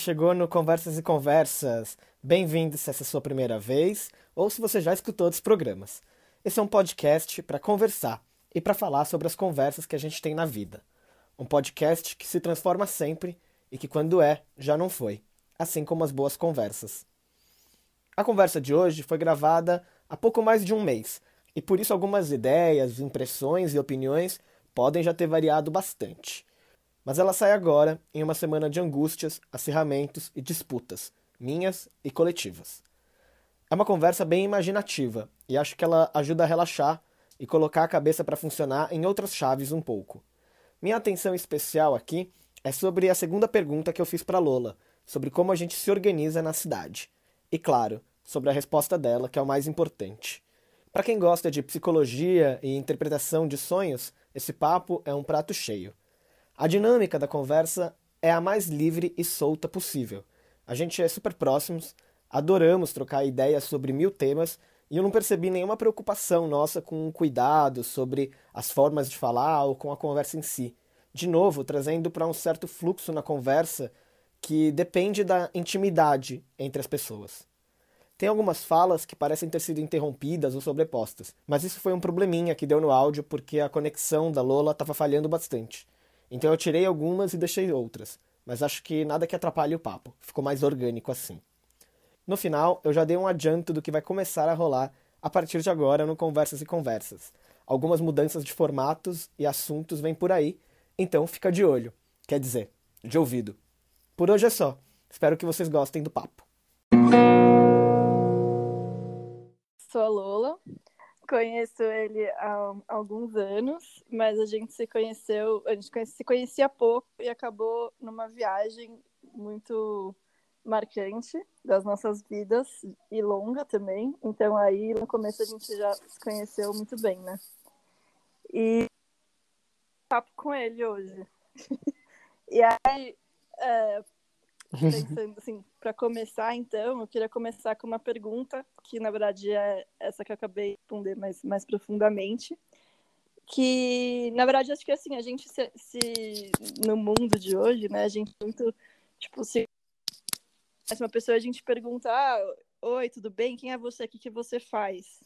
chegou no Conversas e Conversas. Bem-vindo se essa é a sua primeira vez ou se você já escutou outros programas. Esse é um podcast para conversar e para falar sobre as conversas que a gente tem na vida. Um podcast que se transforma sempre e que, quando é, já não foi, assim como as boas conversas. A conversa de hoje foi gravada há pouco mais de um mês e por isso algumas ideias, impressões e opiniões podem já ter variado bastante. Mas ela sai agora em uma semana de angústias, acirramentos e disputas, minhas e coletivas. É uma conversa bem imaginativa e acho que ela ajuda a relaxar e colocar a cabeça para funcionar em outras chaves um pouco. Minha atenção especial aqui é sobre a segunda pergunta que eu fiz para Lola, sobre como a gente se organiza na cidade. E claro, sobre a resposta dela, que é o mais importante. Para quem gosta de psicologia e interpretação de sonhos, esse papo é um prato cheio. A dinâmica da conversa é a mais livre e solta possível. A gente é super próximos, adoramos trocar ideias sobre mil temas e eu não percebi nenhuma preocupação nossa com o cuidado sobre as formas de falar ou com a conversa em si. De novo, trazendo para um certo fluxo na conversa que depende da intimidade entre as pessoas. Tem algumas falas que parecem ter sido interrompidas ou sobrepostas, mas isso foi um probleminha que deu no áudio porque a conexão da Lola estava falhando bastante. Então eu tirei algumas e deixei outras, mas acho que nada que atrapalhe o papo, ficou mais orgânico assim. No final, eu já dei um adianto do que vai começar a rolar a partir de agora no Conversas e Conversas. Algumas mudanças de formatos e assuntos vêm por aí, então fica de olho, quer dizer, de ouvido. Por hoje é só. Espero que vocês gostem do papo. Sou a Lola, conheço ele há alguns anos, mas a gente se conheceu, a gente se conhecia pouco e acabou numa viagem muito marcante das nossas vidas e longa também. Então aí no começo a gente já se conheceu muito bem, né? E papo com ele hoje. e aí, é, pensando assim, para começar então, eu queria começar com uma pergunta que na verdade é essa que eu acabei de responder mais, mais profundamente. Que, na verdade, acho que assim, a gente se, se no mundo de hoje, né, a gente muito, tipo, se uma pessoa a gente pergunta, ah, oi, tudo bem? Quem é você? O que, que você faz?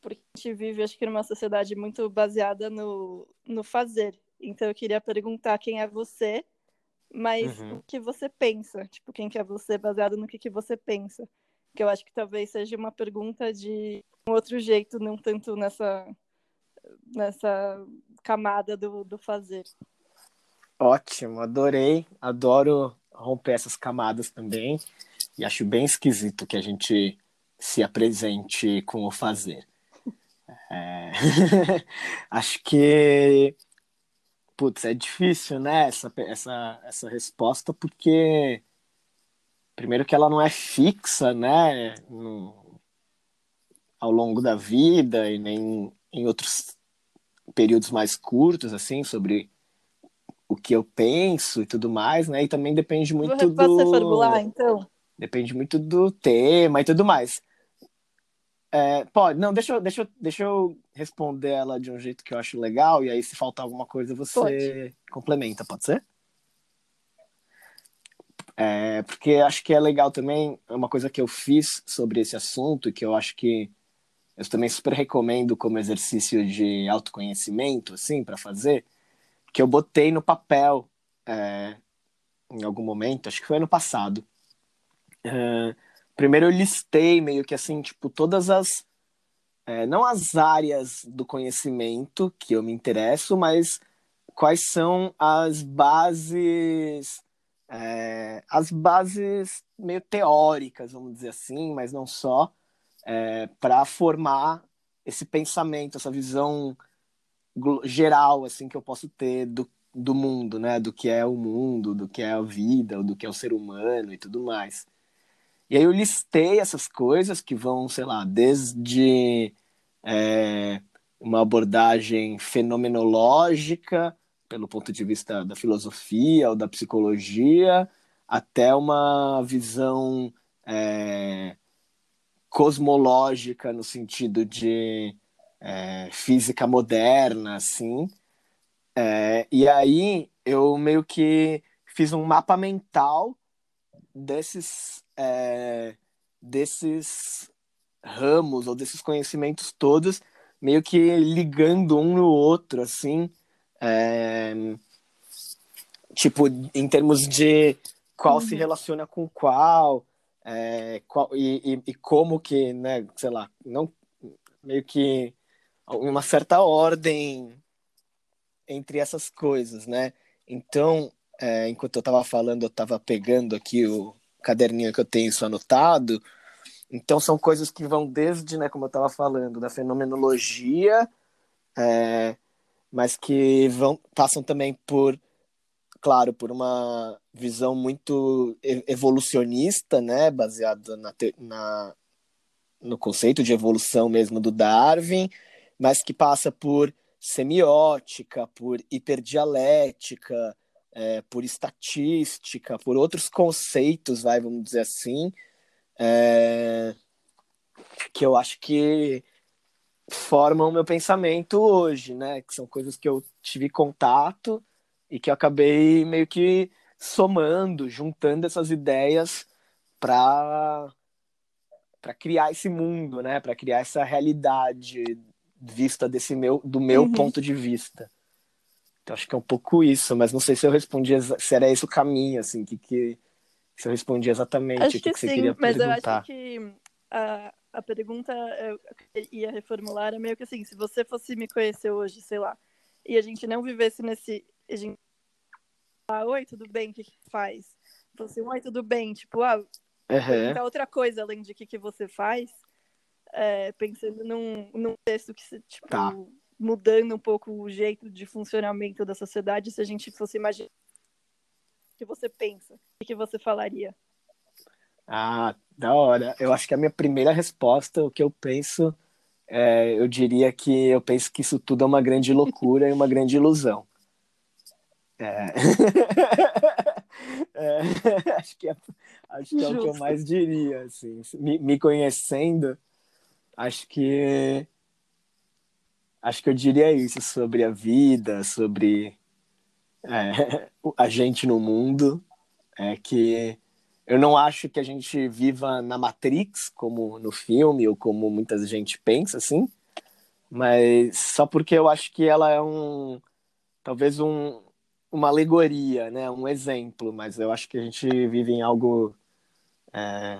Porque a gente vive, acho que, numa sociedade muito baseada no, no fazer. Então, eu queria perguntar quem é você mas uhum. o que você pensa, tipo, quem que é você baseado no que, que você pensa. Que eu acho que talvez seja uma pergunta de um outro jeito, não tanto nessa, nessa camada do, do fazer. Ótimo, adorei, adoro romper essas camadas também, e acho bem esquisito que a gente se apresente com o fazer. É... acho que Putz, é difícil, né, essa, essa, essa resposta, porque primeiro que ela não é fixa, né, no, ao longo da vida e nem em outros períodos mais curtos, assim, sobre o que eu penso e tudo mais, né, e também depende muito do... Formular, então? Depende muito do tema e tudo mais. É, pode, não, deixa deixa, deixa eu responder ela de um jeito que eu acho legal, e aí se faltar alguma coisa você pode. complementa, pode ser? É, porque acho que é legal também, é uma coisa que eu fiz sobre esse assunto, que eu acho que eu também super recomendo como exercício de autoconhecimento, assim, para fazer, que eu botei no papel é, em algum momento, acho que foi ano passado. É, primeiro eu listei meio que assim, tipo, todas as. É, não as áreas do conhecimento que eu me interesso, mas quais são as bases. É, as bases meio teóricas, vamos dizer assim, mas não só, é, para formar esse pensamento, essa visão geral assim que eu posso ter do, do mundo, né? Do que é o mundo, do que é a vida, do que é o ser humano e tudo mais. E aí eu listei essas coisas que vão, sei lá, desde é, uma abordagem fenomenológica, pelo ponto de vista da filosofia ou da psicologia, até uma visão é, cosmológica no sentido de é, física moderna, assim. É, e aí eu meio que fiz um mapa mental desses, é, desses ramos ou desses conhecimentos todos meio que ligando um no outro, assim, é, tipo, em termos de qual uhum. se relaciona com qual, é, qual e, e, e, como que, né, sei lá, não meio que uma certa ordem entre essas coisas, né? Então, é, enquanto eu estava falando, eu estava pegando aqui o caderninho que eu tenho isso anotado. Então, são coisas que vão desde, né, como eu estava falando, da fenomenologia, é, mas que vão passam também por, claro, por uma visão muito evolucionista, né, baseada na, na, no conceito de evolução mesmo do Darwin, mas que passa por semiótica, por hiperdialética, é, por estatística, por outros conceitos, vai, vamos dizer assim, é, que eu acho que formam o meu pensamento hoje, né? Que são coisas que eu tive contato e que eu acabei meio que somando, juntando essas ideias para para criar esse mundo, né? Para criar essa realidade vista desse meu do meu uhum. ponto de vista. Então acho que é um pouco isso, mas não sei se eu respondi se era esse o caminho, assim, que, que se eu respondi exatamente acho o que, que, que sim, você queria mas perguntar. Mas eu acho que a, a pergunta eu ia reformular é meio que assim, se você fosse me conhecer hoje, sei lá, e a gente não vivesse nesse. A gente, ah, oi, tudo bem? O que, que faz? Fosse, oi, tudo bem? Tipo, ah, uhum. outra coisa além de o que, que você faz é, pensando num, num texto que, tipo, tá. Mudando um pouco o jeito de funcionamento da sociedade, se a gente fosse imaginar o que você pensa, o que você falaria? Ah, da hora. Eu acho que a minha primeira resposta, o que eu penso, é, eu diria que eu penso que isso tudo é uma grande loucura e uma grande ilusão. É. é, acho que é, acho que é o que eu mais diria, assim. Me, me conhecendo, acho que acho que eu diria isso sobre a vida, sobre é, a gente no mundo, é que eu não acho que a gente viva na Matrix, como no filme, ou como muita gente pensa, assim, mas só porque eu acho que ela é um, talvez um, uma alegoria, né, um exemplo, mas eu acho que a gente vive em algo é,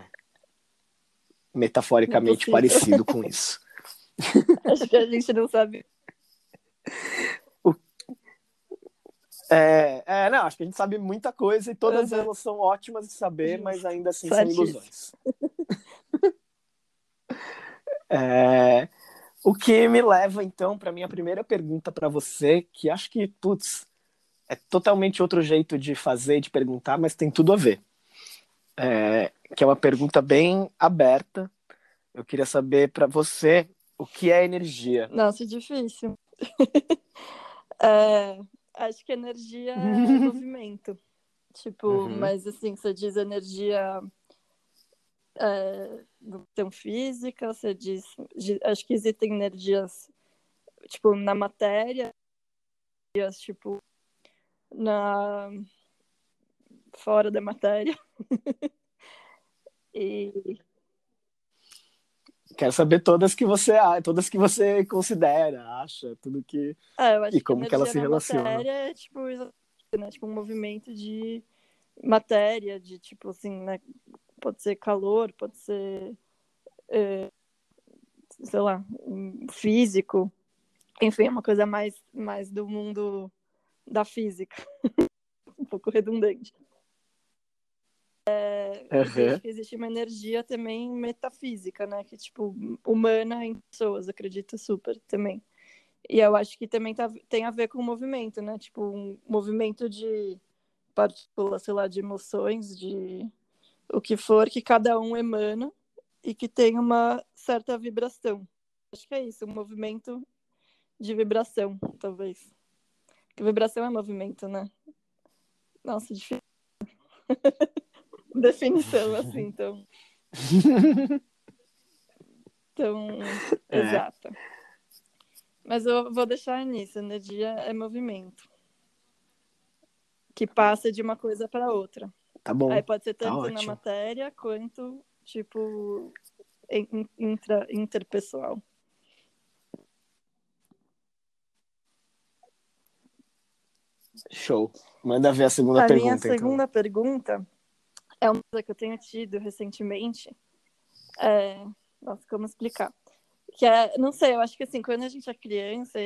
metaforicamente parecido com isso. Acho que a gente não sabe. É, é, não, acho que a gente sabe muita coisa e todas uhum. elas são ótimas de saber, mas ainda assim são ilusões. é, o que me leva, então, para minha primeira pergunta para você, que acho que, putz, é totalmente outro jeito de fazer, de perguntar, mas tem tudo a ver é, que é uma pergunta bem aberta. Eu queria saber para você o que é energia. Nossa, difícil. é, acho que energia é movimento. Tipo, uhum. mas assim, você diz energia é, questão física, você diz. Acho que existem energias, tipo, na matéria, energias, tipo, na fora da matéria. e quero saber todas que você todas que você considera, acha, tudo que é, e como que, que ela se relaciona. Matéria é tipo, né, tipo um movimento de matéria, de tipo assim, né, pode ser calor, pode ser é, sei lá, físico, enfim, é uma coisa mais mais do mundo da física, um pouco redundante. É, uhum. existe uma energia também metafísica, né? Que, tipo, humana em pessoas, acredito super também. E eu acho que também tá, tem a ver com o movimento, né? Tipo, um movimento de partículas, sei lá, de emoções, de o que for, que cada um emana e que tem uma certa vibração. Acho que é isso, um movimento de vibração, talvez. Que vibração é movimento, né? Nossa, difícil. definição, assim, então. Tão é. exata. Mas eu vou deixar nisso, energia é movimento. Que passa de uma coisa para outra. Tá bom. Aí pode ser Tá tanto na ótimo. matéria quanto, tipo, in- intra, interpessoal. Show. Manda ver a segunda a pergunta, minha então. segunda pergunta é uma coisa que eu tenho tido recentemente. É... Nossa, como explicar? Que é, não sei, eu acho que assim, quando a gente é criança,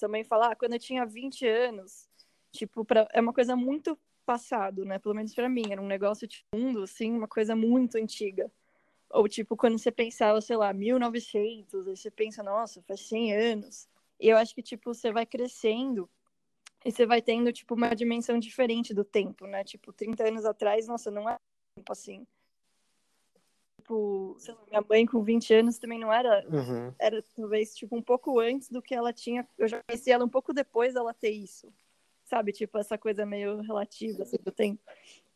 também falar, ah, quando eu tinha 20 anos, tipo, pra... é uma coisa muito passado, né? Pelo menos pra mim, era um negócio de mundo, assim, uma coisa muito antiga. Ou tipo, quando você pensava, sei lá, 1900, aí você pensa, nossa, faz 100 anos. E eu acho que, tipo, você vai crescendo e você vai tendo, tipo, uma dimensão diferente do tempo, né? Tipo, 30 anos atrás, nossa, não é tempo assim. Tipo, lá, minha mãe com 20 anos também não era, Uhum. era talvez, tipo, um pouco antes do que ela tinha. Eu já conheci ela um pouco depois dela ter isso. Sabe? Tipo, essa coisa meio relativa, assim, do tempo.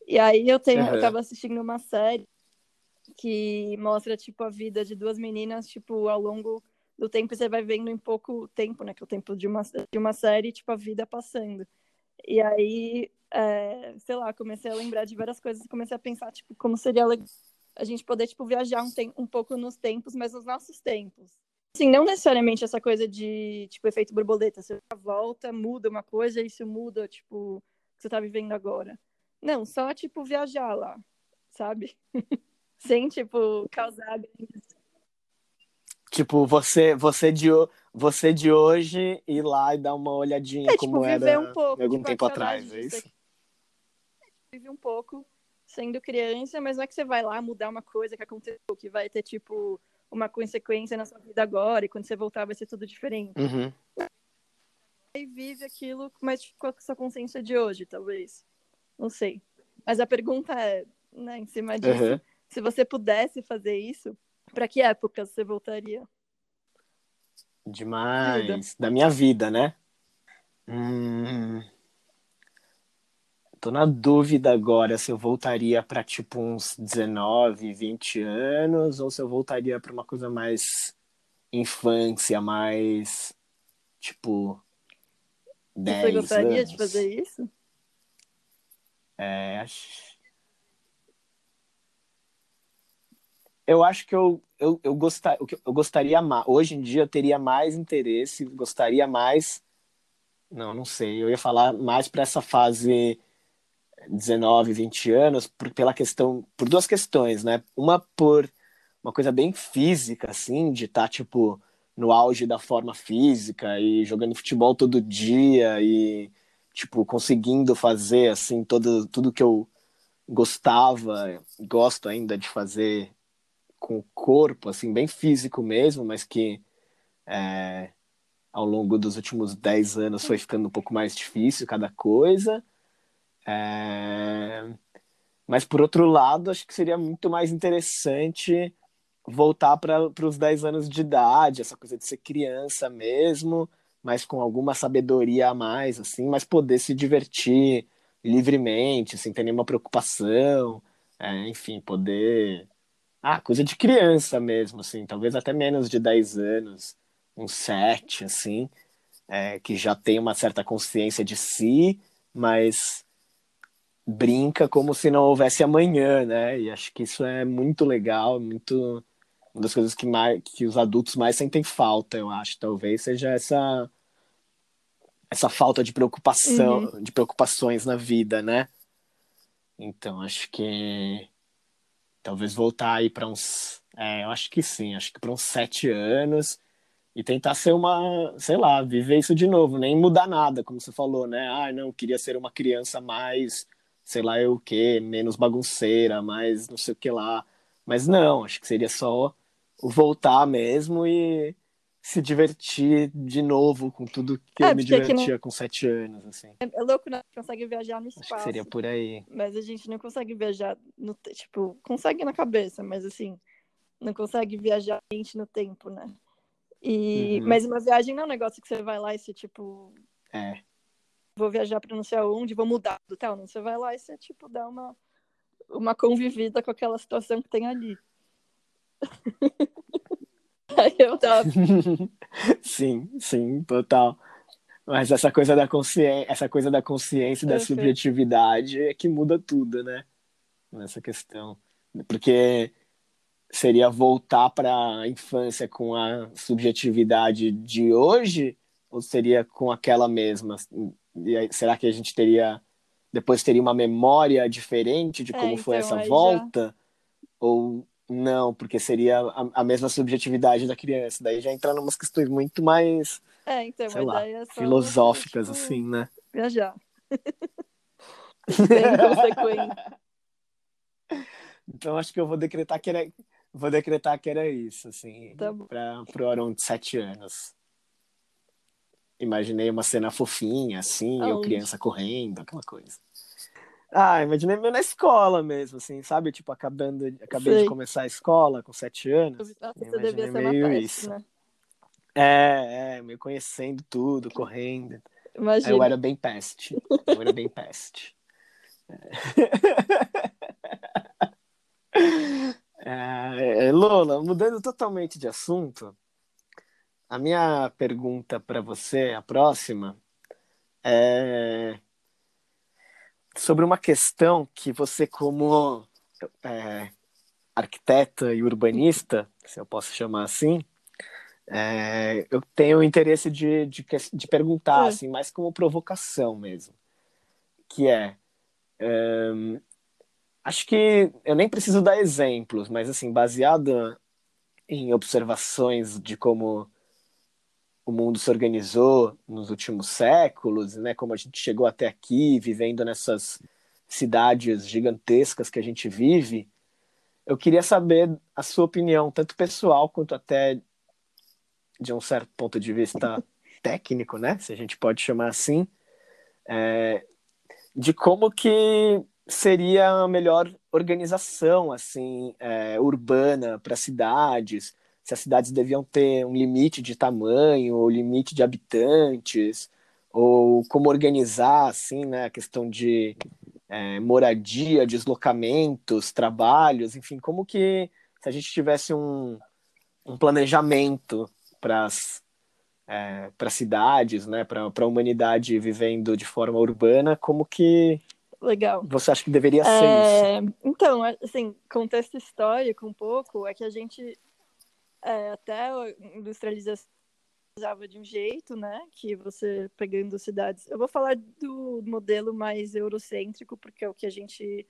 E aí eu tenho, eu Aham. tava assistindo uma série que mostra, tipo, a vida de duas meninas, tipo, ao longo do tempo, e você vai vendo em pouco tempo, né? Que é o tempo de uma, de uma série, tipo, a vida passando. E aí, é, sei lá, comecei a lembrar de várias coisas, comecei a pensar, tipo, como seria legal a gente poder, tipo, viajar um, um pouco nos tempos, mas nos nossos tempos. Assim, não necessariamente essa coisa de, tipo, efeito borboleta. Você volta, muda uma coisa, e isso muda, tipo, o que você tá vivendo agora. Não, só, tipo, viajar lá, sabe? Sem, tipo, causar grandes Tipo, você, você, de, você de hoje ir lá e dar uma olhadinha É, como tipo, era um pouco. algum tipo, tempo atrás, é isso? Vive um pouco sendo criança, mas não é que você vai lá mudar uma coisa que aconteceu, que vai ter, tipo, uma consequência na sua vida agora, e quando você voltar vai ser tudo diferente. Uhum. E vive aquilo, mas tipo, com a sua consciência de hoje, talvez. Não sei. Mas a pergunta é, né, em cima disso, Uhum. se você pudesse fazer isso, pra que época você voltaria? Demais. Da minha vida, né? Hum... Tô na dúvida agora se eu voltaria pra tipo uns 19, 20 anos ou se eu voltaria pra uma coisa mais infância, mais tipo 10 você gostaria anos. de fazer isso? É, acho- Eu acho que eu, eu, eu, gostar, eu gostaria mais. Hoje em dia eu teria mais interesse, gostaria mais. Não, não sei. Eu ia falar mais para essa fase 19, 20 anos, por, pela questão, por duas questões, né? Uma por uma coisa bem física, assim, de estar, tipo, no auge da forma física e jogando futebol todo dia e, tipo, conseguindo fazer, assim, todo, tudo que eu gostava, gosto ainda de fazer com o corpo, assim, bem físico mesmo, mas que é, ao longo dos últimos 10 anos foi ficando um pouco mais difícil cada coisa. É, Mas, por outro lado, acho que seria muito mais interessante voltar para os 10 anos de idade, essa coisa de ser criança mesmo, mas com alguma sabedoria a mais, assim, mas poder se divertir livremente, sem ter nenhuma preocupação, é, enfim, poder. Ah, coisa de criança mesmo, assim, talvez até menos de 10 anos, uns 7, assim, é, que já tem uma certa consciência de si, mas brinca como se não houvesse amanhã, né? E acho que isso é muito legal, muito uma das coisas que mais que os adultos mais sentem falta, eu acho, talvez seja essa essa falta de preocupação, de preocupações na vida, né? Então acho que talvez voltar aí para uns, é, eu acho que sim, acho que para uns sete anos e tentar ser uma, sei lá, viver isso de novo, nem mudar nada, como você falou, né? Ah, não, queria ser uma criança mais, sei lá, eu o quê, menos bagunceira, mais não sei o que lá. Mas não, acho que seria só voltar mesmo e se divertir de novo com tudo que É, eu me divertia com sete anos, assim. É louco, né? Consegue viajar no Acho que espaço. seria por aí. Mas a gente não consegue viajar no tipo, consegue na cabeça, mas assim, não consegue viajar a gente no tempo, né? E Uhum. mas uma viagem não é um negócio que você vai lá e você tipo, É. vou viajar para não sei aonde, vou mudar do tal, não, você vai lá e você tipo dá uma uma convivida com aquela situação que tem ali. Eu tava sim, sim, total. Mas essa coisa da consciência, essa coisa da consciência e da subjetividade é que muda tudo, né? Nessa questão. Porque seria voltar para a infância com a subjetividade de hoje ou seria com aquela mesma? Aí, será que a gente teria depois teria uma memória diferente de é, como é, foi então, essa volta? Já... Ou não, porque seria a, a, mesma subjetividade da criança. Daí já entrar em umas questões muito mais é, então, sei lá, é filosóficas, tipo, assim, né? Viajar. Sem consequência. Então acho que eu vou decretar que era, vou decretar que era isso, assim, tá para pro Aron de sete anos. Imaginei uma cena fofinha, assim, Aonde? eu criança correndo, aquela coisa. Ah, imaginei meio na escola mesmo, assim, sabe? Tipo, acabando, acabei Sei. de começar a escola com sete anos. Nossa, você devia ser meio uma peste, isso. né? É, é, meio conhecendo tudo, correndo. Imagina. Eu era bem peste. Eu era bem peste. É, é, Lola, mudando totalmente de assunto, a minha pergunta para você, a próxima, é sobre uma questão que você, como é, arquiteta e urbanista, se eu posso chamar assim, é, eu tenho interesse de, de, de perguntar, é. assim, mais como provocação mesmo, que é, é acho que eu nem preciso dar exemplos, mas assim, baseado em observações de como o mundo se organizou nos últimos séculos, né, como a gente chegou até aqui, vivendo nessas cidades gigantescas que a gente vive, eu queria saber a sua opinião, tanto pessoal quanto até de um certo ponto de vista técnico, né, se a gente pode chamar assim, é, de como que seria a melhor organização assim é, urbana para cidades se as cidades deviam ter um limite de tamanho ou limite de habitantes ou como organizar assim né a questão de é, moradia deslocamentos trabalhos enfim como que se a gente tivesse um, um planejamento para as é, para cidades né para a humanidade vivendo de forma urbana como que legal. Você acha que deveria ser é... isso? Então, assim, contexto histórico um pouco é que a gente é, até a industrialização de um jeito, né? Que você pegando cidades. Eu vou falar do modelo mais eurocêntrico, porque é o que a gente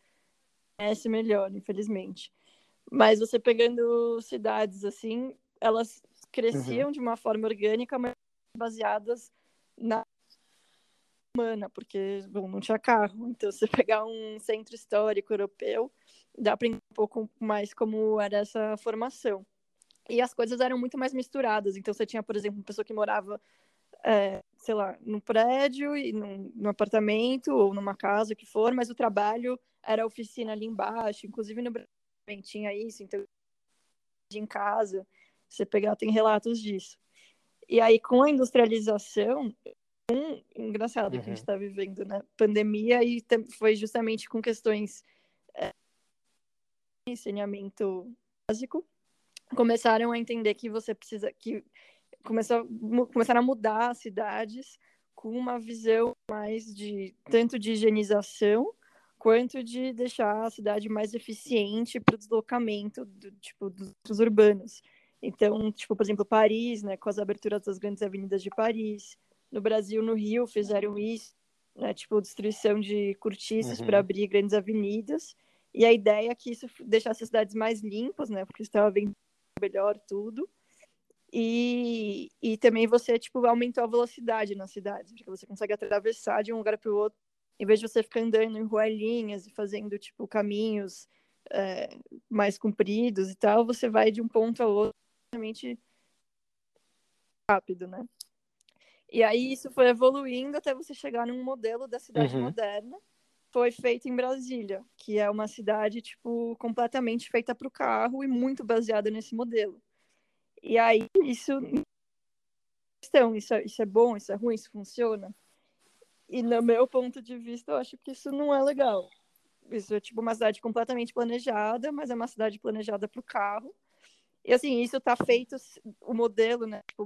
conhece melhor, infelizmente. Mas você pegando cidades assim, elas cresciam uhum. de uma forma orgânica, mas baseadas na humana, porque bom, não tinha carro. Então, você pegar um centro histórico europeu, dá para um pouco mais como era essa formação. E as coisas eram muito mais misturadas. Então, você tinha, por exemplo, uma pessoa que morava, é, sei lá, num prédio, e num, num apartamento ou numa casa, o que for, mas o trabalho era a oficina ali embaixo. Inclusive, no Brasil tinha isso. Então, em casa, você pegar, tem relatos disso. E aí, com a industrialização, um engraçado uhum. que a gente está uhum. vivendo, né? Pandemia e foi justamente com questões é, de saneamento básico começaram a entender que você precisa que começou começaram a mudar as cidades com uma visão mais de tanto de higienização quanto de deixar a cidade mais eficiente para o deslocamento do tipo dos urbanos. Então, tipo, por exemplo, Paris, né, com as aberturas das grandes avenidas de Paris, no Brasil, no Rio, fizeram isso, né? Tipo, destruição de cortiços uhum. para abrir grandes avenidas. E a ideia é que isso deixasse as cidades mais limpas, né? Porque estava bem melhor tudo. E, e também você, tipo, aumentou a velocidade na cidade, porque você consegue atravessar de um lugar para o outro, em vez de você ficar andando em ruelinhas e fazendo, tipo, caminhos é, mais compridos e tal, você vai de um ponto ao outro realmente rápido, né? E aí isso foi evoluindo até você chegar num modelo da cidade uhum. moderna. Foi feito em Brasília, que é uma cidade tipo completamente feita para o carro e muito baseada nesse modelo. E aí isso então, isso é, isso é bom, isso é ruim, isso funciona. E no meu ponto de vista, eu acho que isso não é legal. Isso é tipo uma cidade completamente planejada, mas é uma cidade planejada para o carro. E assim, isso está feito, o modelo, né? Tipo,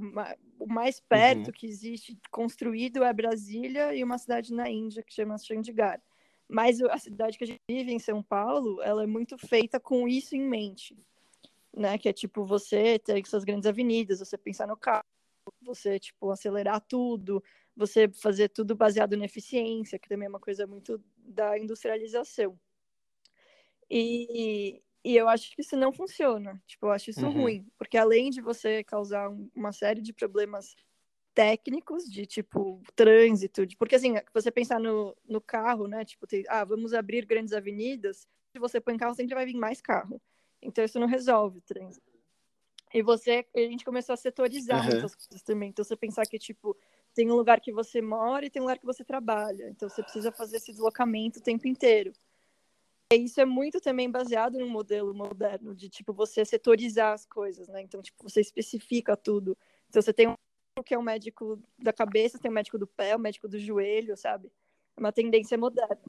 o mais perto uhum. que existe construído é Brasília e uma cidade na Índia que chama Chandigarh. Mas a cidade que a gente vive em São Paulo, ela é muito feita com isso em mente, né? Que é tipo você ter suas grandes avenidas, você pensar no carro, você tipo acelerar tudo, você fazer tudo baseado na eficiência, que também é uma coisa muito da industrialização. E, e eu acho que isso não funciona. Tipo, eu acho isso uhum. ruim, porque além de você causar uma série de problemas técnicos de tipo trânsito, de, porque assim, você pensar no, no carro, né? Tipo, tem, ah, vamos abrir grandes avenidas, se você põe carro, sempre vai vir mais carro. Então isso não resolve o trânsito. E você, a gente começou a setorizar uhum. muitas coisas também. Então você pensar que tipo tem um lugar que você mora e tem um lugar que você trabalha. Então você precisa fazer esse deslocamento o tempo inteiro. E isso é muito também baseado no modelo moderno de tipo você setorizar as coisas, né? Então tipo você especifica tudo. Então você tem um que é o médico da cabeça, tem o médico do pé, o médico do joelho, sabe? É uma tendência moderna.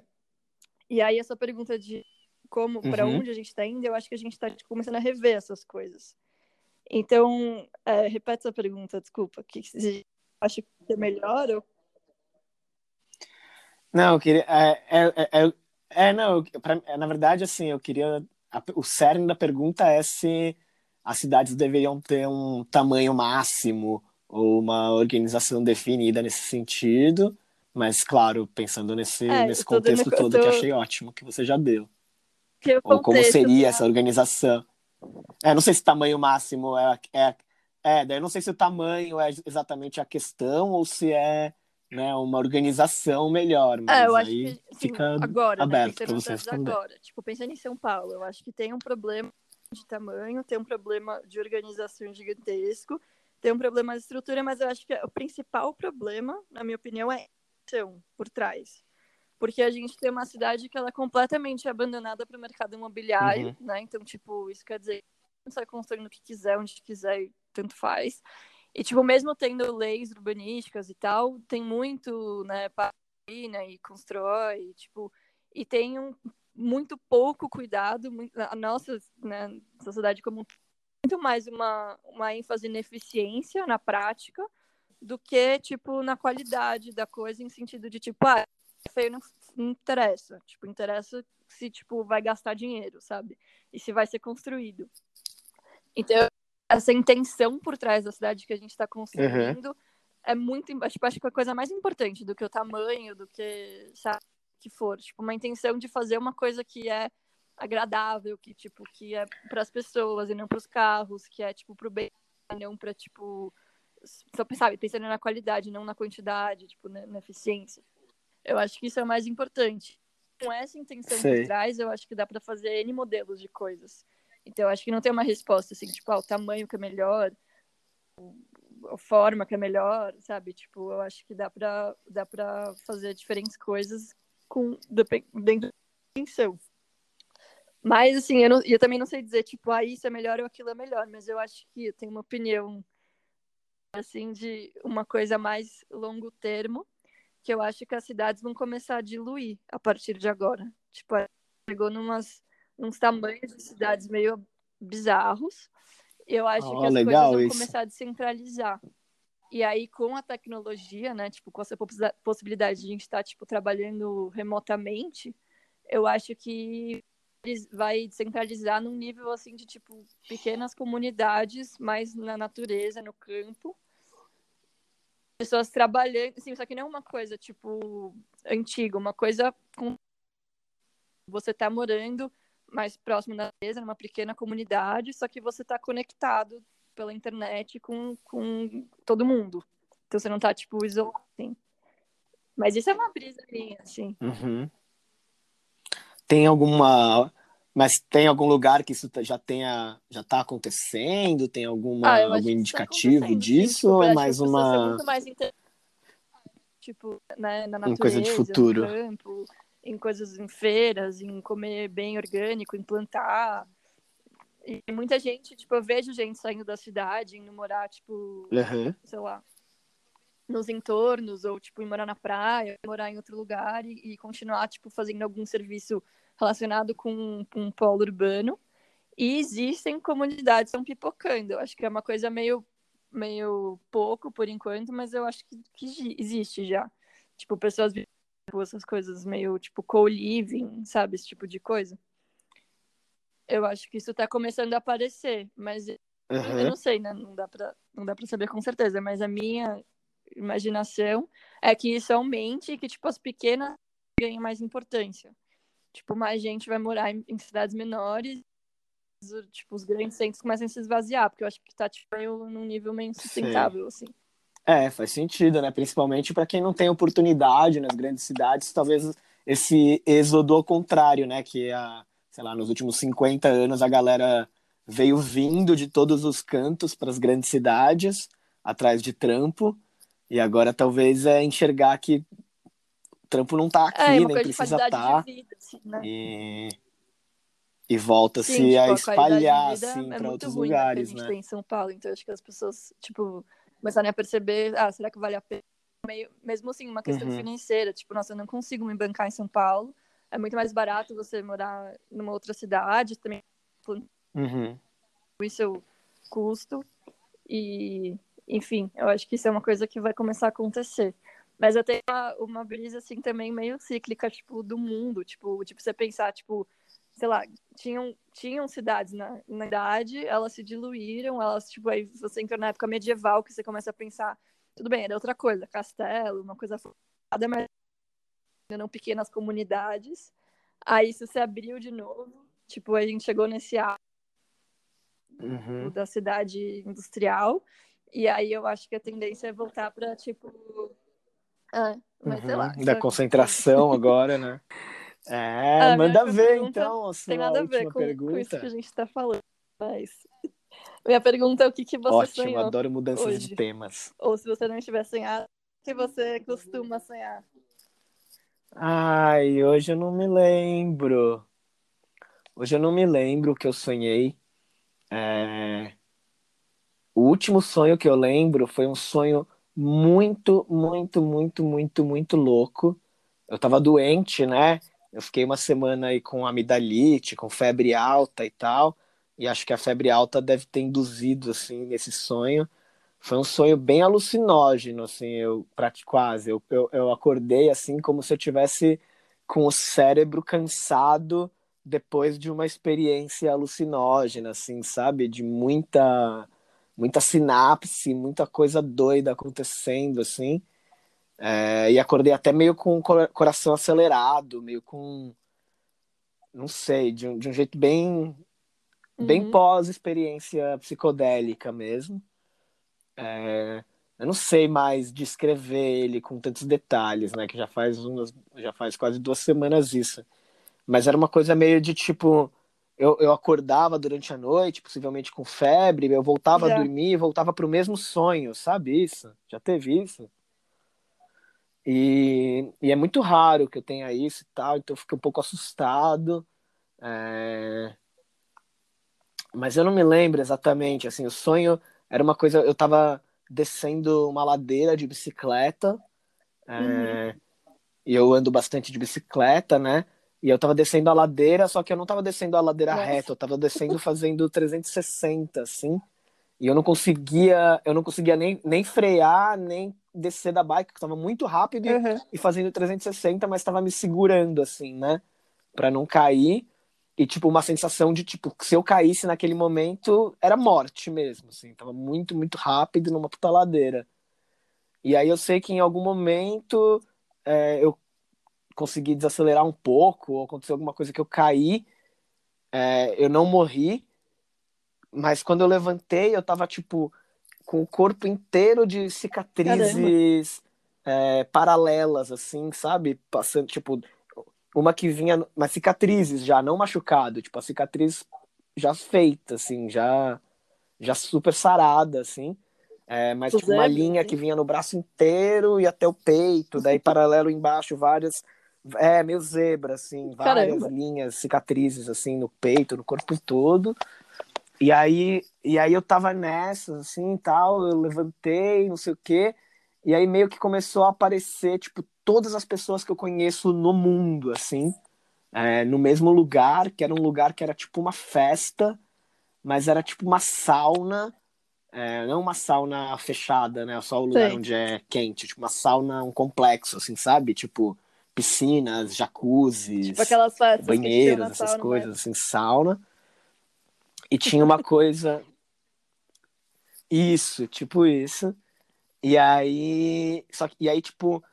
E aí essa pergunta de como, uhum. para onde a gente está indo, eu acho que a gente está tipo, começando a rever essas coisas. Então, é, repete essa pergunta, desculpa. Que acha que é melhor? Ou... Não, eu queria. É, é, é, é não, pra, é, na verdade, assim, eu queria. A, o cerne da pergunta é se as cidades deveriam ter um tamanho máximo ou uma organização definida nesse sentido. Mas, claro, pensando nesse, é, nesse contexto todo tô... que achei ótimo que você já deu. Ou como seria essa organização. É, não sei se tamanho máximo é, é, é, daí eu não sei se o tamanho é exatamente a questão ou se é né, uma organização melhor, mas é, eu acho aí que, assim, fica agora, né, aberto né, para você responder. Agora, tipo, pensando em São Paulo, eu acho que tem um problema de tamanho, tem um problema de organização gigantesco, tem um problema de estrutura, mas eu acho que o principal problema, na minha opinião, é a por trás. Porque a gente tem uma cidade que ela é completamente abandonada para o mercado imobiliário, uhum. né? Então, tipo, isso quer dizer que sai construindo o que quiser, onde quiser, tanto faz. E, tipo, mesmo tendo leis urbanísticas e tal, tem muito, né, né e constrói, tipo, e tem um, muito pouco cuidado, muito, a nossa né, sociedade como muito mais uma, uma ênfase na eficiência, na prática, do que, tipo, na qualidade da coisa, em sentido de, tipo, ah, feio não, não interessa. Tipo, interessa se, tipo, vai gastar dinheiro, sabe? E se vai ser construído. Então, essa intenção por trás da cidade que a gente está construindo uhum. é muito. Tipo, acho que é a coisa mais importante do que o tamanho, do que, sabe, que for. Tipo, uma intenção de fazer uma coisa que é agradável, que, tipo, que é para as pessoas e não para os carros, que é, tipo, para o bem, não para, tipo. Só, sabe, pensando na qualidade, não na quantidade, tipo, na, na eficiência. Eu acho que isso é o mais importante. Com essa intenção Sei. por trás, eu acho que dá para fazer N modelos de coisas. Então, acho que não tem uma resposta assim, tipo, ah, o tamanho que é melhor, a forma que é melhor, sabe? Tipo, eu acho que dá pra, dá pra fazer diferentes coisas com, dentro da intenção. Mas, assim, eu, não, eu também não sei dizer, tipo, ah, isso é melhor ou aquilo é melhor, mas eu acho que eu tenho uma opinião, assim, de uma coisa mais longo termo, que eu acho que as cidades vão começar a diluir a partir de agora. Tipo, chegou numas uns tamanhos de cidades meio bizarros. Eu acho oh, que as coisas vão isso. começar a descentralizar. E aí, com a tecnologia, né, tipo, com essa possibilidade de a gente estar, tá, tipo, trabalhando remotamente, eu acho que vai descentralizar num nível, assim, de, tipo, pequenas comunidades, mais na natureza, no campo. Pessoas trabalhando, assim, só que não é uma coisa, tipo, antiga, uma coisa com... Você tá morando mais próximo da mesa, numa pequena comunidade, só que você está conectado pela internet com, com todo mundo. Então você não está tipo, isolado, assim. Mas isso é uma brisa minha, assim. Uhum. Tem alguma... Mas tem algum lugar que isso já tenha já está acontecendo? Tem alguma ah, algum tá indicativo tá disso sim, ou é mais uma mais inter... tipo, né, na natureza, uma coisa de futuro. no campo, em coisas em feiras, em comer bem orgânico, em plantar. E muita gente, tipo, eu vejo gente saindo da cidade, indo morar, tipo, uhum. sei lá, nos entornos, ou, tipo, ir morar na praia, morar em outro lugar e, e continuar, tipo, fazendo algum serviço relacionado com, um polo urbano. E existem comunidades que estão pipocando. Eu acho que é uma coisa meio, meio pouco por enquanto, mas eu acho que, que existe já. Tipo, pessoas essas coisas meio tipo co-living, sabe? Esse tipo de coisa. Eu acho que isso tá começando a aparecer, mas uhum. eu não sei, né? Não dá, pra, não dá pra saber com certeza, mas a minha imaginação é que isso aumente e que, tipo, as pequenas ganhem mais importância. Tipo, mais gente vai morar em, em cidades menores tipo, os grandes centros começam a se esvaziar, porque eu acho que tá tipo, num nível meio insustentável, assim. É, faz sentido, né? Principalmente para quem não tem oportunidade nas grandes cidades, talvez esse êxodo ao contrário, né? Que, a, sei lá, nos últimos 50 anos a galera veio vindo de todos os cantos para as grandes cidades, atrás de trampo, e agora talvez é enxergar que trampo não tá aqui, é, nem precisa estar. Tá, assim, né? E e volta-se tipo, a espalhar assim é para outros ruim, lugares, né? A gente tem em São Paulo, então acho que as pessoas, tipo, começarem a perceber, ah, será que vale a pena? Meio, mesmo assim, uma questão uhum. financeira, tipo, nossa, eu não consigo me bancar em São Paulo. É muito mais barato você morar numa outra cidade, também uhum. isso é o custo. E, enfim, eu acho que isso é uma coisa que vai começar a acontecer. Mas eu tenho uma, uma brisa, assim, também meio cíclica, tipo, do mundo. Tipo, tipo, você pensar, tipo, sei lá, tinham, tinham cidades na, na idade, elas se diluíram, elas, tipo, aí você entra na época medieval, que você começa a pensar, tudo bem, era outra coisa, castelo, uma coisa focada, mas não pequenas comunidades. Aí isso se abriu de novo, tipo, a gente chegou nesse ar uhum. da cidade industrial, e aí eu acho que a tendência é voltar para tipo. É, mas uhum. sei lá. Da concentração agora, né? É, a manda ver então a sua tem nada a ver com, com, isso que a gente está falando. Mas minha pergunta é o que, que você Ótimo, sonhou adoro mudanças hoje? de temas. Ou se você não estiver sonhando, o que você costuma sonhar? Ai, hoje eu não me lembro. Hoje eu não me lembro o que eu sonhei. É... O último sonho que eu lembro foi um sonho muito, muito, muito, muito, muito louco. Eu tava doente, né? Eu fiquei uma semana aí com amidalite, com febre alta e tal, e acho que a febre alta deve ter induzido, assim, esse sonho. Foi um sonho bem alucinógeno, assim, eu quase. Eu, eu, eu acordei, assim, como se eu tivesse com o cérebro cansado depois de uma experiência alucinógena, assim, sabe? De muita, muita sinapse, muita coisa doida acontecendo, assim. É, e acordei até meio com o coração acelerado, meio com. Não sei, de um, de um jeito bem. Uhum. Bem pós-experiência psicodélica mesmo. É, eu não sei mais descrever ele com tantos detalhes, né? Que já faz umas, já faz quase duas semanas isso. Mas era uma coisa meio de tipo. Eu, eu acordava durante a noite, possivelmente com febre, eu voltava já. a dormir e voltava para o mesmo sonho, sabe isso? Já teve isso? E, e, é muito raro que eu tenha isso e tal, então eu fico um pouco assustado. É... Mas eu não me lembro exatamente, assim, o sonho era uma coisa, eu tava descendo uma ladeira de bicicleta, é... uhum. e eu ando bastante de bicicleta, né? E eu tava descendo a ladeira, só que eu não tava descendo a ladeira Nossa. reta, eu tava descendo fazendo 360, assim. E eu não conseguia, eu não conseguia nem, nem frear, nem descer da bike, que estava muito rápido uhum. e fazendo 360, mas estava me segurando, assim, né? Pra não cair. E, tipo, uma sensação de, tipo, que se eu caísse naquele momento, era morte mesmo, assim. Tava muito, muito rápido numa puta ladeira. E aí eu sei que em algum momento é, eu consegui desacelerar um pouco, ou aconteceu alguma coisa que eu caí. É, eu não morri, mas quando eu levantei, eu tava, tipo, com o corpo inteiro de cicatrizes é, paralelas, assim, sabe? Passando, tipo, uma que vinha, mas cicatrizes já, não machucado, tipo, a cicatriz já feita, assim, já, já super sarada, assim. É, mas tipo, uma linha que vinha no braço inteiro e até o peito, daí paralelo embaixo, várias. É, meio zebra, assim, várias Caramba. linhas, cicatrizes, assim, no peito, no corpo todo. E aí, e aí eu tava nessa, assim, tal, eu levantei, não sei o quê, e aí meio que começou a aparecer, tipo, todas as pessoas que eu conheço no mundo, assim, é, no mesmo lugar, que era um lugar que era tipo uma festa, mas era tipo uma sauna, é, não uma sauna fechada, né? Só o lugar Sei. onde é quente, tipo uma sauna, um complexo, assim, sabe? Tipo piscinas, jacuzzis, Tipo aquelas banheiros, essas sauna, coisas, mas- assim, sauna. E tinha uma coisa. Isso, tipo isso. E aí. Só que, e aí, tipo,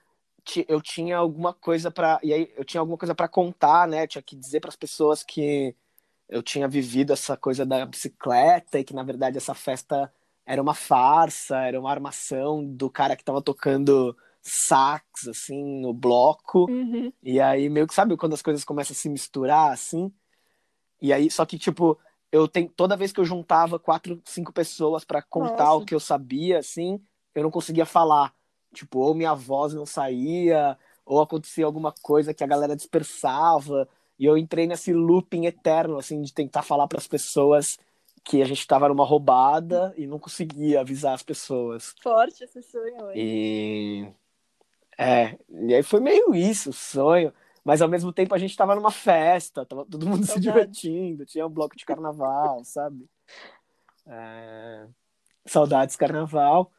ti- eu tinha alguma coisa pra. E aí, eu tinha alguma coisa pra contar, né? Eu tinha que dizer pras pessoas que eu tinha vivido essa coisa da bicicleta e que, na verdade, essa festa era uma farsa, era uma armação do cara que tava tocando sax, assim, no bloco. Uhum. E aí, meio que sabe quando as coisas começam a se misturar, assim? E aí, só que, tipo, eu tenho, toda vez que eu juntava quatro, cinco pessoas pra contar Nossa. o que eu sabia, assim, eu não conseguia falar. Tipo, ou minha voz não saía, ou acontecia alguma coisa que a galera dispersava. E eu entrei nesse looping eterno, assim, de tentar falar pras pessoas que a gente tava numa roubada e não conseguia avisar as pessoas. Forte esse sonho, hein? E é, e aí foi meio isso, o sonho. Mas ao mesmo tempo a gente tava numa festa, tava todo mundo se divertindo, tinha um bloco de carnaval, sabe? É, Saudades carnaval.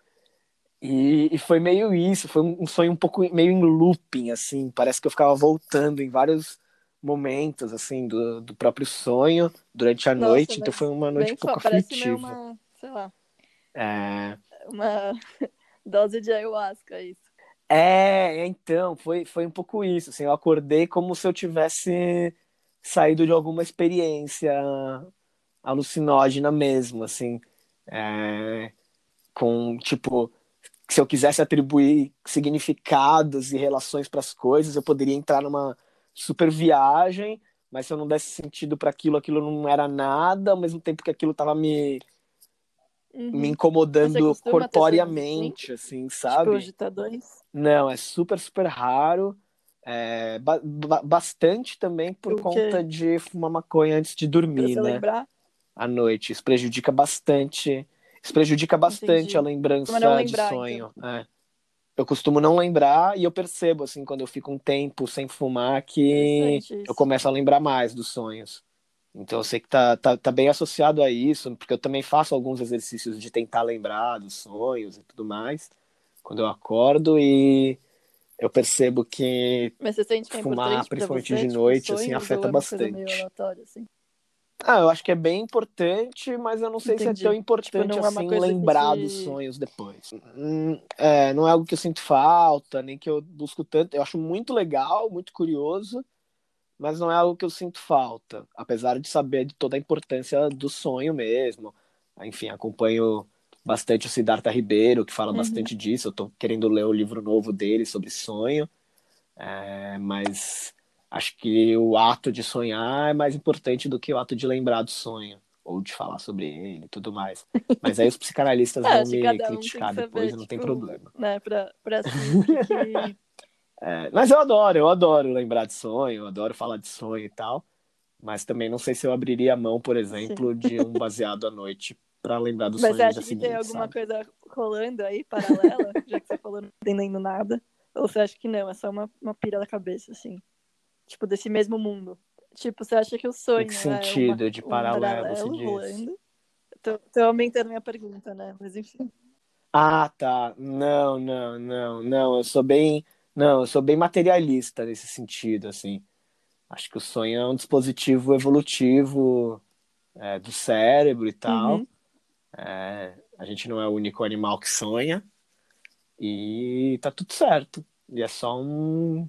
E, e foi meio isso, foi um sonho um pouco meio em looping, assim. Parece que eu ficava voltando em vários momentos, assim, do, do próprio sonho durante a Nossa, noite. Então foi uma noite um pouco Parece meio aflitiva. uma, sei lá, É, uma dose de ayahuasca isso. É, então, foi, foi um pouco isso, assim, eu acordei como se eu tivesse saído de alguma experiência alucinógena mesmo, assim, é, com, tipo, se eu quisesse atribuir significados e relações para as coisas, eu poderia entrar numa super viagem, mas se eu não desse sentido para aquilo, aquilo não era nada, ao mesmo tempo que aquilo estava me, Uhum. me incomodando corporeamente, assim, sabe? Tipo, agitadores. Não, é super, super raro. É, ba- ba- bastante também por conta de fumar maconha antes de dormir, né? lembrar. À noite. Isso prejudica bastante. Isso prejudica bastante Entendi. a lembrança Costuma não de lembrar, sonho. É. Eu costumo não lembrar e eu percebo, assim, quando eu fico um tempo sem fumar, que eu começo a lembrar mais dos sonhos. Então eu sei que tá, tá, tá bem associado a isso, porque eu também faço alguns exercícios de tentar lembrar dos sonhos e tudo mais, quando eu acordo e eu percebo que que é Fumar, importante principalmente você, de tipo, noite, assim, afeta é bastante. assim? Ah, eu acho que é bem importante, mas eu não sei Entendi. se é tão importante Tipo, é uma assim que lembrar te- dos sonhos depois. Hum, É, não é algo que eu sinto falta, nem que eu busco tanto. Eu acho muito legal, muito curioso, mas não é algo que eu sinto falta, apesar de saber de toda a importância do sonho mesmo. Enfim, acompanho bastante o Siddhartha Ribeiro, que fala Uhum. bastante disso. Eu tô querendo ler o livro novo dele sobre sonho, É, mas acho que o ato de sonhar é mais importante do que o ato de lembrar do sonho ou de falar sobre ele e tudo mais. Mas aí os psicanalistas vão me cada um tem criticar que saber, depois, não tem tipo, problema. Né, pra, pra que que... É, mas eu adoro, eu adoro lembrar de sonho, eu adoro falar de sonho e tal. Mas também não sei se eu abriria a mão, por exemplo, de um baseado à noite para lembrar do Mas sonho você no acha que tem alguma sabe? coisa rolando aí, paralela, já que você falou não entendendo nada? Ou você acha que não, é só uma, uma pira da cabeça, assim? Tipo, desse mesmo mundo. Tipo, você acha que o sonho Em que é sentido uma, de um paralelo, você paralelo diz? rolando? Tô, tô aumentando minha pergunta, né? Mas enfim. Ah, tá. Não, não, não, não. Eu sou bem, não, eu sou bem materialista nesse sentido, assim. Acho que o sonho é um dispositivo evolutivo é, do cérebro e tal. Uhum. É, a gente não é o único animal que sonha e tá tudo certo. E é só um-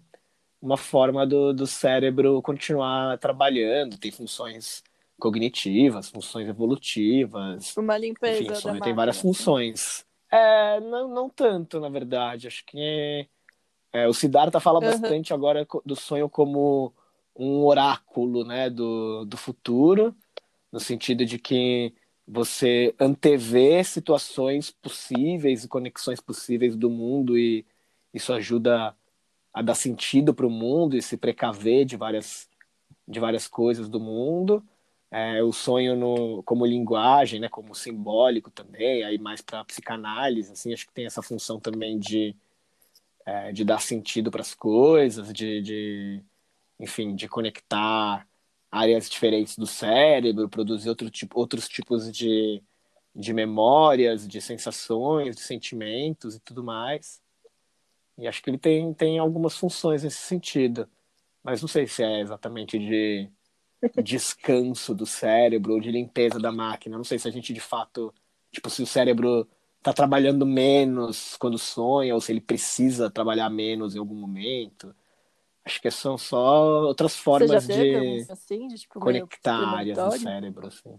uma forma do, do cérebro continuar trabalhando. Tem funções cognitivas, funções evolutivas. Uma limpeza Enfim, sonho tem várias assim. funções. É, não, não tanto, na verdade. Acho que é, o Siddhartha fala Uhum. bastante agora do sonho como um oráculo, né, do, do futuro, no sentido de que você antevê situações possíveis e conexões possíveis do mundo e isso ajuda a dar sentido para o mundo e se precaver de várias, de várias coisas do mundo. É, o sonho no, como linguagem, né, como simbólico também, aí mais para psicanálise, assim, acho que tem essa função também de, é, de dar sentido para as coisas, de, de, enfim, de conectar áreas diferentes do cérebro, produzir outro tipo, outros tipos de, de memórias, de sensações, de sentimentos e tudo mais. E acho que ele tem, tem algumas funções nesse sentido. Mas não sei se é exatamente de descanso do cérebro ou de limpeza da máquina. Não sei se a gente de fato, tipo, se o cérebro está trabalhando menos quando sonha ou se ele precisa trabalhar menos em algum momento. Acho que são só outras formas de, assim, de tipo, conectar áreas do cérebro, assim.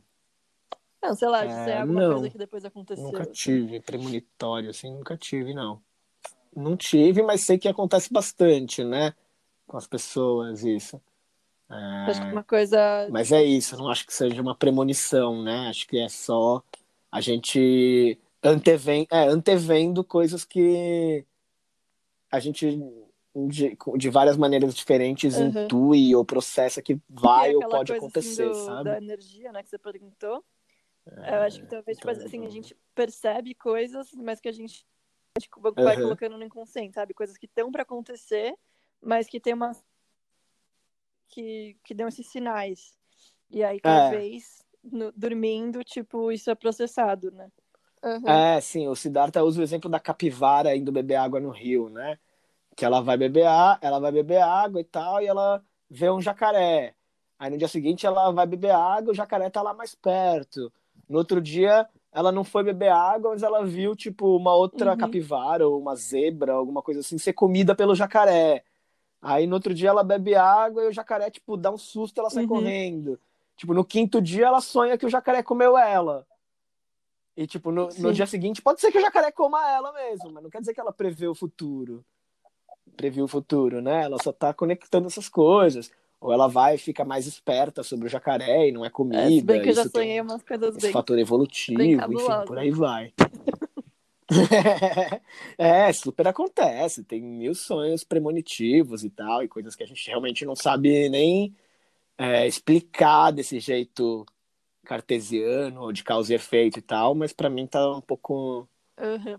Não, sei lá, é, é alguma não, coisa que depois aconteceu. Nunca assim. tive premonitório, assim, nunca tive, não. Não tive, mas sei que acontece bastante, né? Com as pessoas, isso. É... Acho que uma coisa. Mas é isso, não acho que seja uma premonição, né? Acho que é só a gente antevendo, é, antevendo coisas que a gente de, de várias maneiras diferentes uhum. intui ou processa que vai ou pode acontecer, assim, do, sabe? Da energia, né, que você perguntou. É, eu acho que talvez, tipo, então, assim, a gente percebe coisas, mas que a gente tipo, vai uhum. colocando no inconsciente, sabe? Coisas que estão para acontecer, mas que tem uma que, que dão esses sinais. E aí, é. talvez, é. no, dormindo, tipo, isso é processado, né? Uhum. É, sim, o Siddhartha usa o exemplo da capivara indo beber água no rio, né? que ela vai beber ela vai beber água e tal, e ela vê um jacaré. Aí no dia seguinte ela vai beber água, o jacaré tá lá mais perto. No outro dia ela não foi beber água, mas ela viu tipo uma outra uhum. capivara ou uma zebra, alguma coisa assim, ser comida pelo jacaré. Aí no outro dia ela bebe água e o jacaré tipo dá um susto, ela sai uhum. correndo. Tipo, no quinto dia ela sonha que o jacaré comeu ela. E, tipo, no, no, dia seguinte, pode ser que o jacaré coma ela mesmo, mas não quer dizer que ela prevê o futuro prever o futuro, né? Ela só tá conectando essas coisas. Ou ela vai e fica mais esperta sobre o jacaré e não é comida. É, se bem que eu já sonhei umas coisas bem. fator evolutivo, enfim, por aí vai. é, super acontece. Tem mil sonhos premonitivos e tal, e coisas que a gente realmente não sabe nem é, explicar desse jeito cartesiano, de causa e efeito e tal, mas para mim tá um pouco. Uhum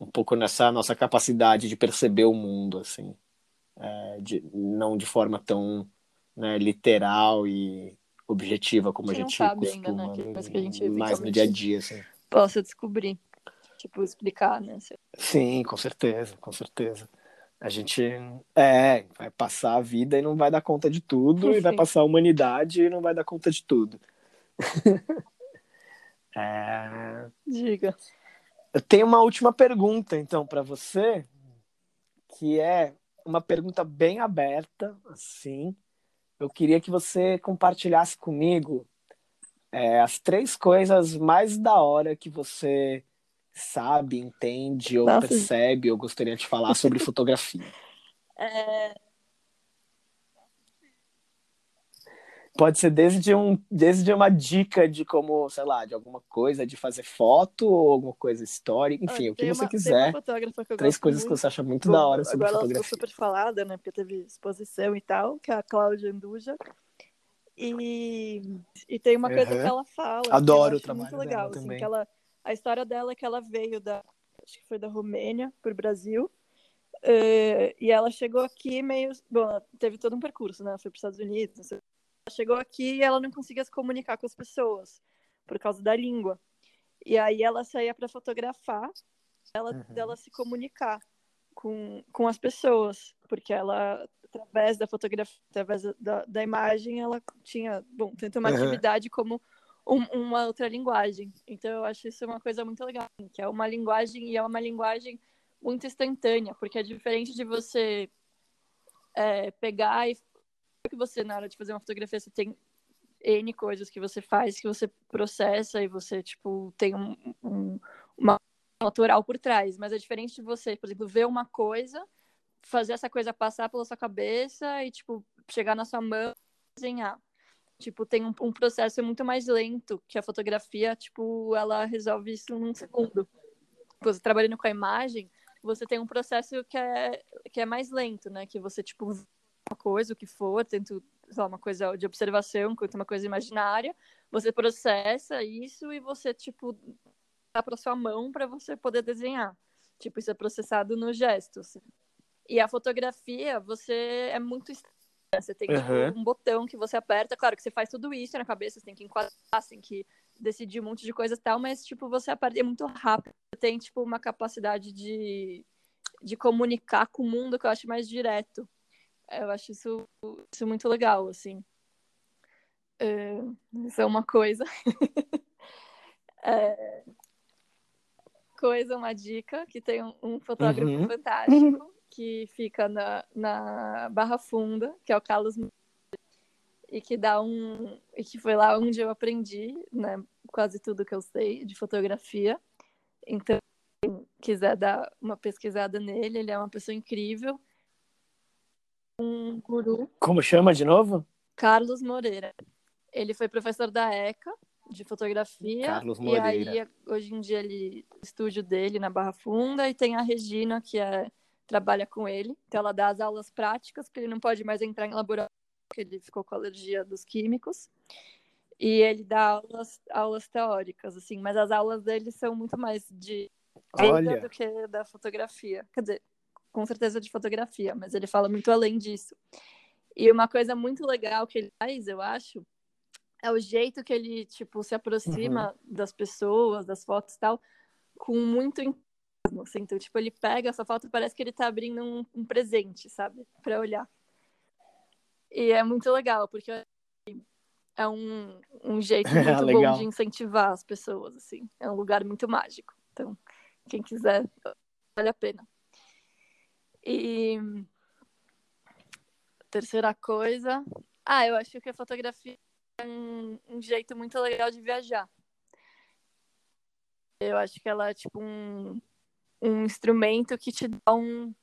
um pouco nessa nossa capacidade de perceber o mundo, assim, é, de, não de forma tão né, literal e objetiva como a gente, a gente costuma, ainda, né? que a gente mais no dia a dia, assim. Possa descobrir, tipo, explicar, né? Sim, com certeza, com certeza. A gente é, vai passar a vida e não vai dar conta de tudo, Sim. e vai passar a humanidade e não vai dar conta de tudo. é... Diga. Eu tenho uma última pergunta, então, para você, que é uma pergunta bem aberta, assim. Eu queria que você compartilhasse comigo é, as três coisas mais da hora que você sabe, entende ou Nossa. percebe ou gostaria de falar sobre fotografia. É, Pode ser desde, um, desde uma dica de como, sei lá, de alguma coisa, de fazer foto ou alguma coisa histórica, enfim, ah, o que você uma, quiser. Três coisas muito. que você acha muito Bom, da hora sobre agora fotografia. Agora ela super falada, né, porque teve exposição e tal, que é a Cláudia Anduja. E, e tem uma coisa uhum. que ela fala. Adoro o trabalho muito legal, assim. Que ela, a história dela é que ela veio da, acho que foi da Romênia para o Brasil. Uh, e ela chegou aqui meio. Bom, teve todo um percurso, né? Foi para os Estados Unidos, não sei chegou aqui e ela não conseguia se comunicar com as pessoas por causa da língua. E aí ela saía para fotografar, ela uhum. dela se comunicar com, com as pessoas, porque ela através da fotografia, através da, da imagem, ela tinha, bom, tanto uma uhum. atividade como um, uma outra linguagem. Então eu acho isso uma coisa muito legal, que é uma linguagem e é uma linguagem muito instantânea, porque é diferente de você é, pegar e que você, na hora de fazer uma fotografia, você tem N coisas que você faz, que você processa e você, tipo, tem um, um, uma natural por trás. Mas é diferente de você, por exemplo, ver uma coisa, fazer essa coisa passar pela sua cabeça e, tipo, chegar na sua mão e desenhar. Tipo, tem um, um processo muito mais lento que a fotografia, tipo, ela resolve isso num segundo. Você trabalhando com a imagem, você tem um processo que é, que é mais lento, né? Que você, tipo, uma coisa, o que for, tanto lá, uma coisa de observação quanto uma coisa imaginária, você processa isso e você, tipo, dá para sua mão para você poder desenhar. Tipo, isso é processado no gesto. Assim. E a fotografia, você é muito Você tem tipo, Uhum. um botão que você aperta, claro que você faz tudo isso na cabeça, você tem que enquadrar, você tem que decidir um monte de coisas e tal, mas tipo, você aperta é muito rápido. Você tem tipo uma capacidade de, de comunicar com o mundo que eu acho mais direto. Eu acho isso, isso muito legal, assim. É, isso é uma coisa. É, coisa, uma dica, que tem um, um fotógrafo Uhum. fantástico que fica na, na Barra Funda, que é o Carlos e que dá um e que foi lá onde eu aprendi, né, quase tudo que eu sei de fotografia. Então, quem quiser dar uma pesquisada nele, ele é uma pessoa incrível. Um guru, Como chama de novo? Carlos Moreira. Ele foi professor da ECA de fotografia. Carlos E Moreira. aí, hoje em dia, ele o estúdio dele na Barra Funda e tem a Regina, que é trabalha com ele. Então ela dá as aulas práticas, porque ele não pode mais entrar em laboratório, porque ele ficou com alergia dos químicos. E ele dá aulas, aulas teóricas, assim, mas as aulas dele são muito mais de Olha. do que da fotografia. Quer dizer, com certeza de fotografia, mas ele fala muito além disso. E uma coisa muito legal que ele faz, eu acho, é o jeito que ele, tipo, se aproxima das pessoas, das fotos e tal, com muito entusiasmo, assim. Então, tipo, ele pega essa foto e parece que ele tá abrindo um, um presente, sabe? Pra olhar. E é muito legal, porque é um, um jeito muito Legal. bom de incentivar as pessoas, assim. É um lugar muito mágico. Então, quem quiser, vale a pena. E terceira coisa. Ah, eu acho que a fotografia é um, um jeito muito legal de viajar. Eu acho que ela é tipo um, um instrumento que te dá um,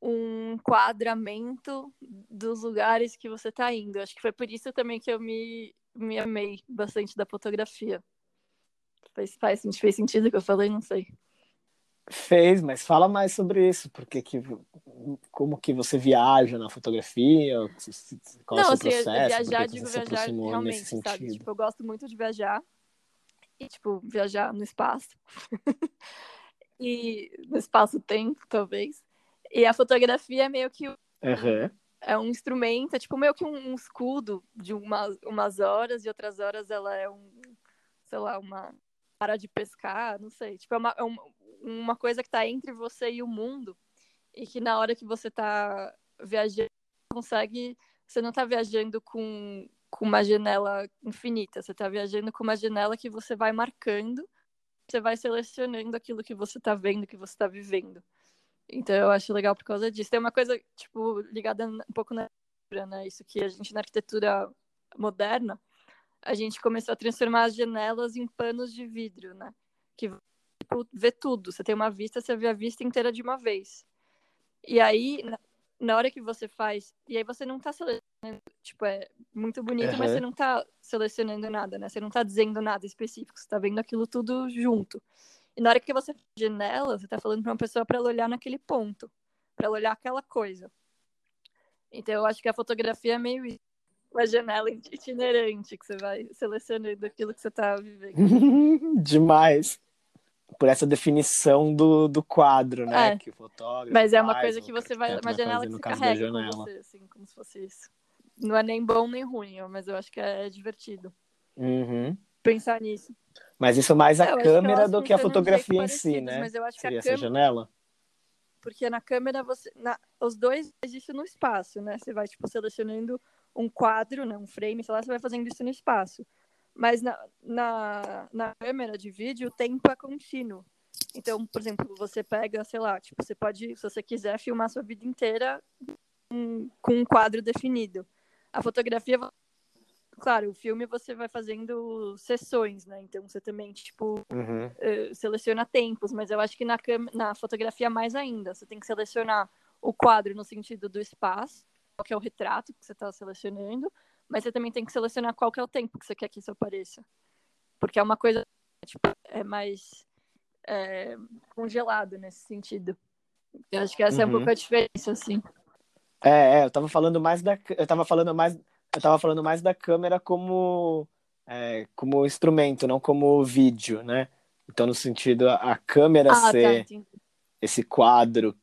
um enquadramento dos lugares que você está indo. Acho que foi por isso também que eu me, me amei bastante da fotografia. Fez, faz, fez sentido o que eu falei? Não sei. Fez, mas fala mais sobre isso, porque que, como que você viaja na fotografia, qual não, é o assim, seu processo, viajar, digo viajar realmente, nesse sentido? sabe? Tipo, eu gosto muito de viajar e, tipo, viajar no espaço. e no espaço-tempo, talvez. E a fotografia é meio que Uhum. é um instrumento, é tipo meio que um, um escudo de umas, umas horas e outras horas ela é um, sei lá, uma para de pescar, não sei. Tipo, é uma, é uma, uma coisa que tá entre você e o mundo e que na hora que você tá viajando, consegue, você não tá viajando com, com uma janela infinita, você tá viajando com uma janela que você vai marcando, você vai selecionando aquilo que você tá vendo, que você tá vivendo. Então eu acho legal por causa disso. Tem uma coisa, tipo, ligada um pouco na né? Isso que a gente na arquitetura moderna, a gente começou a transformar as janelas em panos de vidro, né? Que tipo, vê tudo. Você tem uma vista, você vê a vista inteira de uma vez. E aí, na, hora que você faz, e aí você não tá selecionando, tipo, é muito bonito, mas Uhum. você não tá selecionando nada, né? Você não tá dizendo nada específico, você tá vendo aquilo tudo junto. E na hora que você faz janela, você tá falando pra uma pessoa para ela olhar naquele ponto, para ela olhar aquela coisa. Então eu acho que a fotografia é meio isso. Uma janela itinerante que você vai selecionando aquilo que você tá vivendo. Demais. Por essa definição do, do quadro, né? É. Que o fotógrafo Mas é uma faz, coisa que você vai. Uma janela que da carrega com janela. você, assim, como se fosse isso. Não é nem bom nem ruim, ó, mas eu acho que é divertido Uhum. pensar nisso. Mas isso mais É, a acho câmera elas do que a fotografia em si, né? Mas eu acho que Seria a essa câmera. janela? Porque na câmera você. Na, os dois isso no espaço, né? Você vai, tipo, selecionando um quadro, né? Um frame, sei lá, você vai fazendo isso no espaço. Mas na, na, na câmera de vídeo, o tempo é contínuo. Então, por exemplo, você pega, sei lá, tipo, você pode, se você quiser, filmar sua vida inteira com, com um quadro definido. A fotografia, claro, o filme você vai fazendo sessões, né? Então você também, tipo, Uhum. eh, seleciona tempos, mas eu acho que na, na fotografia mais ainda. Você tem que selecionar o quadro no sentido do espaço, qual que é o retrato que você está selecionando, mas você também tem que selecionar qual que é o tempo que você quer que isso apareça. Porque é uma coisa, tipo, é mais é, congelado nesse sentido. Eu acho que essa é um Uhum. pouco a diferença, assim. É, é, eu tava falando mais da, eu tava falando mais, eu tava falando mais da câmera como, é, como instrumento, não como vídeo, né? Então, no sentido, a, câmera Ah, tá, ser entendi. esse quadro,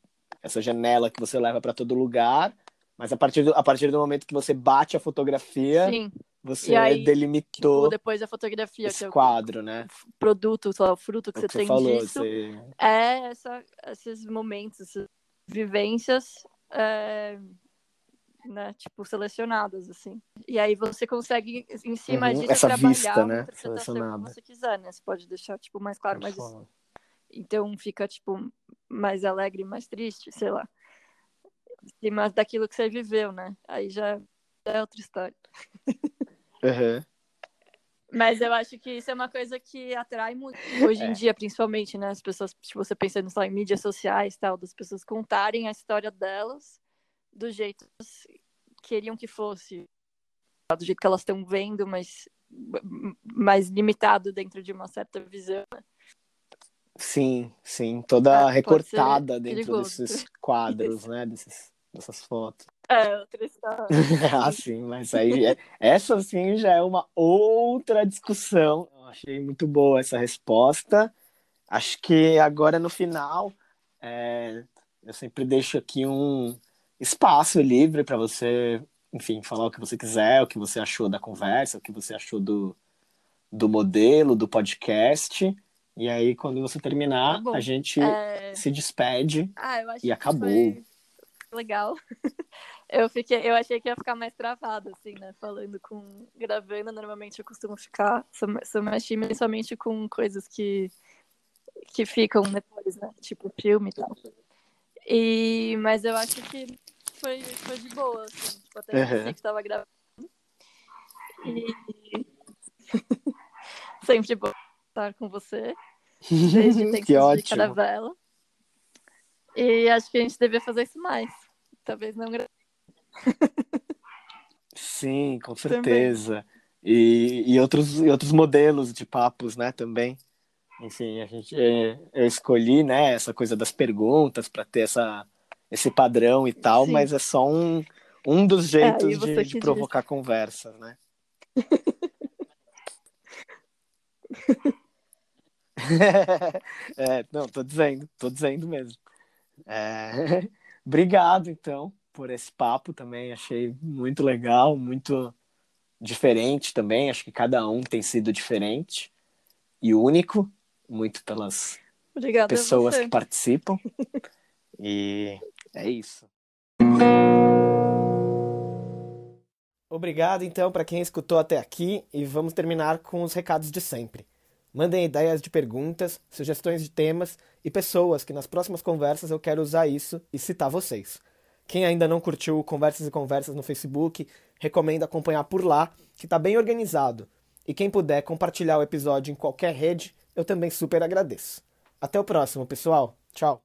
essa janela que você leva para todo lugar, Mas a partir do, a partir do momento que você bate a fotografia, Sim. você aí, delimitou Tipo, depois da fotografia, esse é o quadro, né? produto, sei lá, o fruto que você o você tem falou, disso, você... é essa, esses momentos, essas vivências, é, né, tipo, selecionadas, assim. E aí você consegue, em cima Uhum, disso, essa trabalhar vista, né, que selecionada. você quiser, né? Você pode deixar, tipo, mais claro, mais então fica tipo mais alegre, mais triste, sei lá. Em cima daquilo que você viveu, né? Aí já é outra história. Uhum. Mas eu acho que isso é uma coisa que atrai muito hoje em É. dia, principalmente, né? As pessoas, tipo, você pensando só em mídias sociais, tal, das pessoas contarem a história delas do jeito que elas queriam que fosse, do jeito que elas estão vendo, mas mais limitado dentro de uma certa visão. né? Sim, sim, toda pode recortada dentro perigoso. desses quadros, né? Desses, dessas fotos. É, outra ah, sim, mas aí é- essa sim já é uma outra discussão. Eu achei muito boa essa resposta. Acho que agora no final é, eu sempre deixo aqui um espaço livre para você, enfim, falar o que você quiser, o que você achou da conversa, o que você achou do, do modelo, do podcast. E aí, quando você terminar, Tá a gente É, se despede. Ah, eu acho E acabou. Legal. Eu fiquei, eu achei que ia ficar mais travada, assim, né? Falando com. Gravando, normalmente eu costumo ficar. Sou, mais tímida somente com coisas que, que ficam depois, né? Tipo filme e tal. E, mas eu acho que foi, foi de boa, assim. Tipo, até Uhum. esqueci que tava gravando. E. Sempre bom estar com você. Desde que de ótimo. caravela. E acho que a gente devia fazer isso mais. Talvez não gra- Sim, com Também. certeza. E, e, outros, e outros modelos de papos, né, também. Enfim, a gente, é, eu escolhi, né, essa coisa das perguntas para ter essa, esse padrão e tal, Sim. mas é só um, um dos jeitos e você de, de diz. provocar conversa, né? é, não, tô dizendo, tô dizendo mesmo. É, Obrigado, então, por esse papo também. Achei muito legal, muito diferente também. Acho que cada um tem sido diferente e único, muito pelas Obrigada pessoas que participam. E é isso. Obrigado, então, para quem escutou até aqui e vamos terminar com os recados de sempre. Mandem ideias de perguntas, sugestões de temas e pessoas que nas próximas conversas eu quero usar isso e citar vocês. Quem ainda não curtiu Conversas e Conversas no Facebook, recomendo acompanhar por lá, que está bem organizado. E quem puder compartilhar o episódio em qualquer rede, eu também super agradeço. Até o próximo, pessoal. Tchau.